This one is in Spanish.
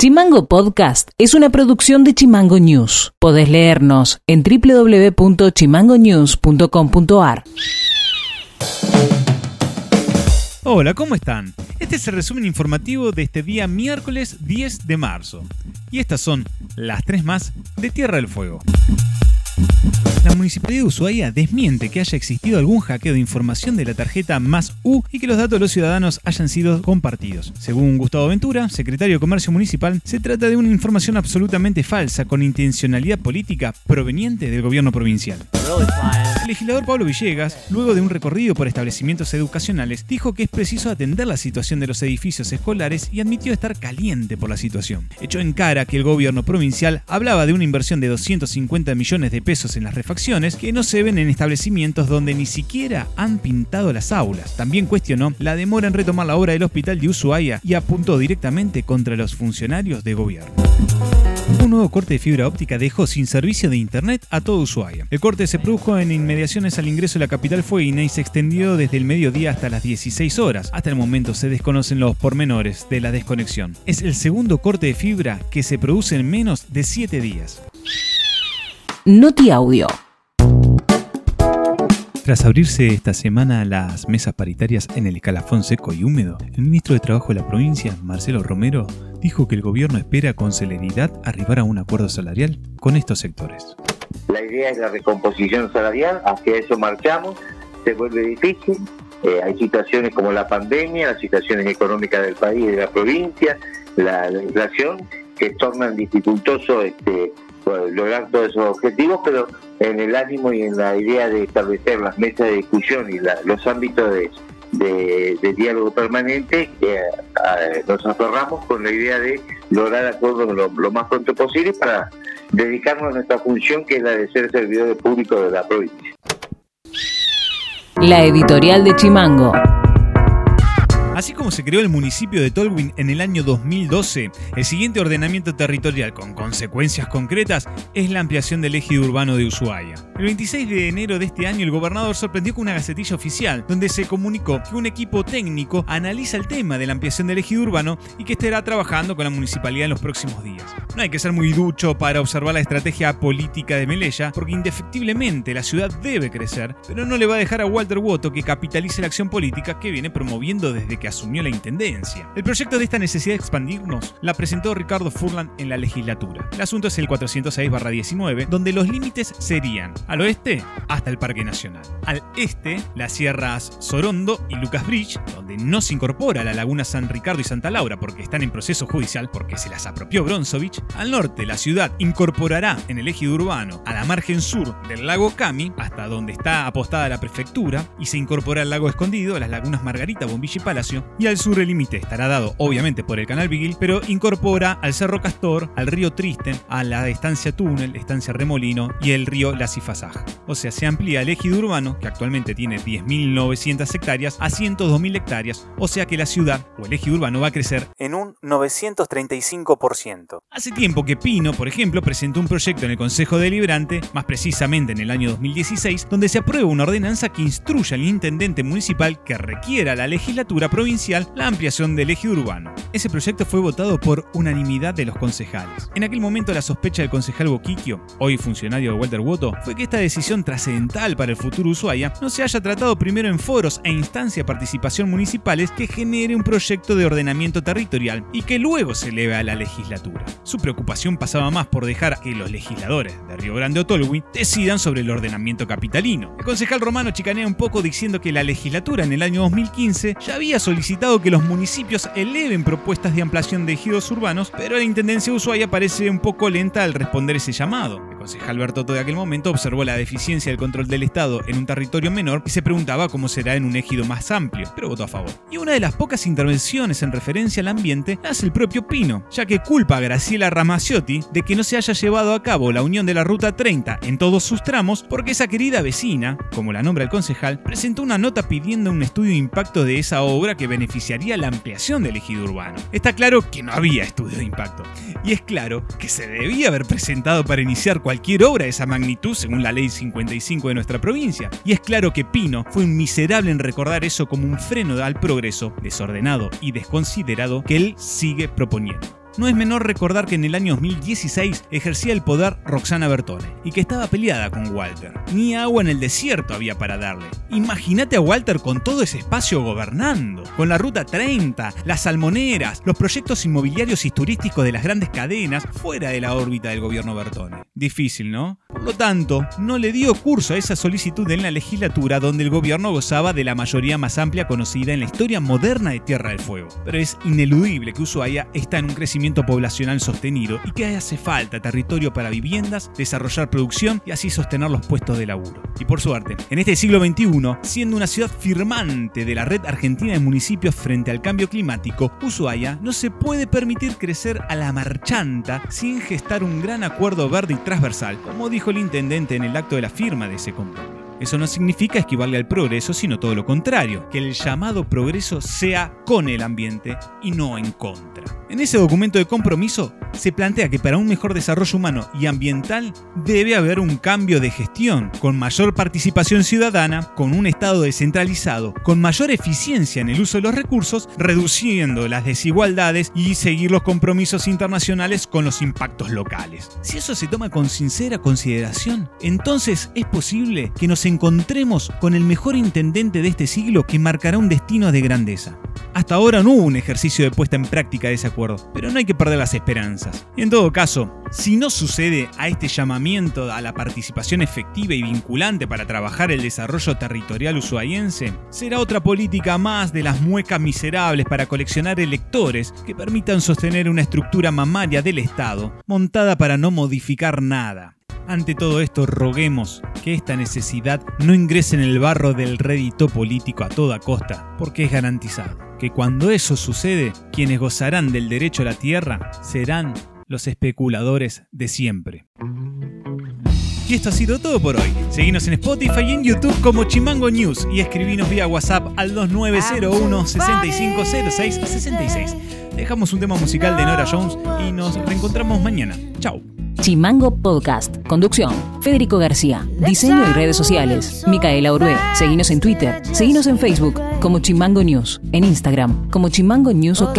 Chimango Podcast es una producción de Chimango News. Podés leernos en www.chimangonews.com.ar. Hola, ¿cómo están? Este es el resumen informativo de este día miércoles 10 de marzo. Y estas son las tres más de Tierra del Fuego. La Municipalidad de Ushuaia desmiente que haya existido algún hackeo de información de la tarjeta más U y que los datos de los ciudadanos hayan sido compartidos. Según Gustavo Ventura, secretario de Comercio Municipal, se trata de una información absolutamente falsa con intencionalidad política proveniente del gobierno provincial. El legislador Pablo Villegas, luego de un recorrido por establecimientos educacionales, dijo que es preciso atender la situación de los edificios escolares y admitió estar caliente por la situación. Echó en cara que el gobierno provincial hablaba de una inversión de 250 millones de pesos en las refacciones que no se ven en establecimientos donde ni siquiera han pintado las aulas. También cuestionó la demora en retomar la obra del hospital de Ushuaia y apuntó directamente contra los funcionarios de gobierno. Un nuevo corte de fibra óptica dejó sin servicio de internet a todo Ushuaia. El corte se produjo en inmediaciones al ingreso de la capital fueguina y se extendió desde el mediodía hasta las 16 horas. Hasta el momento se desconocen los pormenores de la desconexión. Es el segundo corte de fibra que se produce en menos de 7 días. Noti Audio. Tras abrirse esta semana las mesas paritarias en el escalafón seco y húmedo, el ministro de Trabajo de la provincia, Marcelo Romero, dijo que el gobierno espera con celeridad arribar a un acuerdo salarial con estos sectores. La idea es la recomposición salarial, hacia eso marchamos, se vuelve difícil, eh, hay situaciones como la pandemia, las situaciones económicas del país y de la provincia, la, la inflación, que tornan dificultoso este, lograr todos esos objetivos, pero en el ánimo y en la idea de establecer las mesas de discusión y los ámbitos de, diálogo permanente, eh, nos aferramos con la idea de lograr acuerdos lo, más pronto posible para dedicarnos a nuestra función, que es la de ser servidor público de la provincia. La editorial de Chimango. Se creó el municipio de Tolwyn en el año 2012, el siguiente ordenamiento territorial con consecuencias concretas es la ampliación del eje urbano de Ushuaia. El 26 de enero de este año el gobernador sorprendió con una gacetilla oficial donde se comunicó que un equipo técnico analiza el tema de la ampliación del eje urbano y que estará trabajando con la municipalidad en los próximos días. No hay que ser muy ducho para observar la estrategia política de Melella, porque indefectiblemente la ciudad debe crecer, pero no le va a dejar a Walter Woto que capitalice la acción política que viene promoviendo desde que asumió la intendencia. El proyecto de esta necesidad de expandirnos la presentó Ricardo Furlan en la legislatura. El asunto es el 406-19, donde los límites serían al oeste hasta el Parque Nacional, al este las sierras Sorondo y Lucas Bridge, donde no se incorpora la laguna San Ricardo y Santa Laura porque están en proceso judicial porque se las apropió Bronzovich. Al norte la ciudad incorporará en el eje urbano a la margen sur del lago Cami hasta donde está apostada la prefectura y se incorpora al lago escondido, las lagunas Margarita, Bombilla y Palacio y sur el límite estará dado obviamente por el canal Vigil, pero incorpora al Cerro Castor, al río Tristen, a la estancia Túnel, estancia Remolino y el río La Cifasaj. O sea, se amplía el ejido urbano, que actualmente tiene 10.900 hectáreas, a 102.000 hectáreas, o sea que la ciudad o el ejido urbano va a crecer en un 935%. Hace tiempo que Pino, por ejemplo, presentó un proyecto en el Consejo Deliberante, más precisamente en el año 2016, donde se aprueba una ordenanza que instruya al intendente municipal que requiera la legislatura provincial la ampliación del eje urbano. Ese proyecto fue votado por unanimidad de los concejales. En aquel momento la sospecha del concejal Boquiquio, hoy funcionario de Walter Woto, fue que esta decisión trascendental para el futuro Ushuaia no se haya tratado primero en foros e instancias de participación municipales que genere un proyecto de ordenamiento territorial y que luego se eleve a la legislatura. Su preocupación pasaba más por dejar que los legisladores de Río Grande o Tolwi decidan sobre el ordenamiento capitalino. El concejal romano chicanea un poco diciendo que la legislatura en el año 2015 ya había solicitado que los municipios eleven propuestas de ampliación de ejidos urbanos, pero la Intendencia de Ushuaia parece un poco lenta al responder ese llamado. Concejal Bertotto de aquel momento observó la deficiencia del control del Estado en un territorio menor y se preguntaba cómo será en un ejido más amplio, pero votó a favor. Y una de las pocas intervenciones en referencia al ambiente la hace el propio Pino, ya que culpa a Graciela Ramaciotti de que no se haya llevado a cabo la unión de la Ruta 30 en todos sus tramos porque esa querida vecina, como la nombra el concejal, presentó una nota pidiendo un estudio de impacto de esa obra que beneficiaría la ampliación del ejido urbano. Está claro que no había estudio de impacto. Y es claro que se debía haber presentado para iniciar cualquier obra de esa magnitud según la ley 55 de nuestra provincia. Y es claro que Pino fue un miserable en recordar eso como un freno al progreso desordenado y desconsiderado que él sigue proponiendo. No es menor recordar que en el año 2016 ejercía el poder Roxana Bertone y que estaba peleada con Walter. Ni agua en el desierto había para darle. Imagínate a Walter con todo ese espacio gobernando, con la ruta 30, las salmoneras, los proyectos inmobiliarios y turísticos de las grandes cadenas fuera de la órbita del gobierno Bertone. Difícil, ¿no? Por lo tanto, no le dio curso a esa solicitud en la legislatura donde el gobierno gozaba de la mayoría más amplia conocida en la historia moderna de Tierra del Fuego. Pero es ineludible que Ushuaia está en un crecimiento poblacional sostenido y que hace falta territorio para viviendas, desarrollar producción y así sostener los puestos de laburo. Y por suerte, en este siglo XXI, siendo una ciudad firmante de la red argentina de municipios frente al cambio climático, Ushuaia no se puede permitir crecer a la marchanta sin gestar un gran acuerdo verde y transversal, como dijo el intendente en el acto de la firma de ese compromiso. Eso no significa esquivarle al progreso, sino todo lo contrario, que el llamado progreso sea con el ambiente y no en contra. En ese documento de compromiso se plantea que para un mejor desarrollo humano y ambiental debe haber un cambio de gestión, con mayor participación ciudadana, con un Estado descentralizado, con mayor eficiencia en el uso de los recursos, reduciendo las desigualdades y seguir los compromisos internacionales con los impactos locales. Si eso se toma con sincera consideración, entonces es posible que nos encontremos con el mejor intendente de este siglo que marcará un destino de grandeza. Hasta ahora no hubo un ejercicio de puesta en práctica de ese acuerdo, pero no hay que perder las esperanzas. En todo caso, si no sucede a este llamamiento a la participación efectiva y vinculante para trabajar el desarrollo territorial ushuaiense, será otra política más de las muecas miserables para coleccionar electores que permitan sostener una estructura mamaria del Estado montada para no modificar nada. Ante todo esto, roguemos que esta necesidad no ingrese en el barro del rédito político a toda costa, porque es garantizado que cuando eso sucede, quienes gozarán del derecho a la tierra serán los especuladores de siempre. Y esto ha sido todo por hoy. Seguinos en Spotify y en YouTube como Chimango News y escribinos vía WhatsApp al 2901 6506 66. Dejamos un tema musical de Nora Jones y nos reencontramos mañana. Chao. Chimango Podcast. Conducción. Federico García. Diseño y redes sociales. Micaela Orué. Seguinos en Twitter. Seguinos en Facebook como Chimango News. En Instagram como Chimango News OK.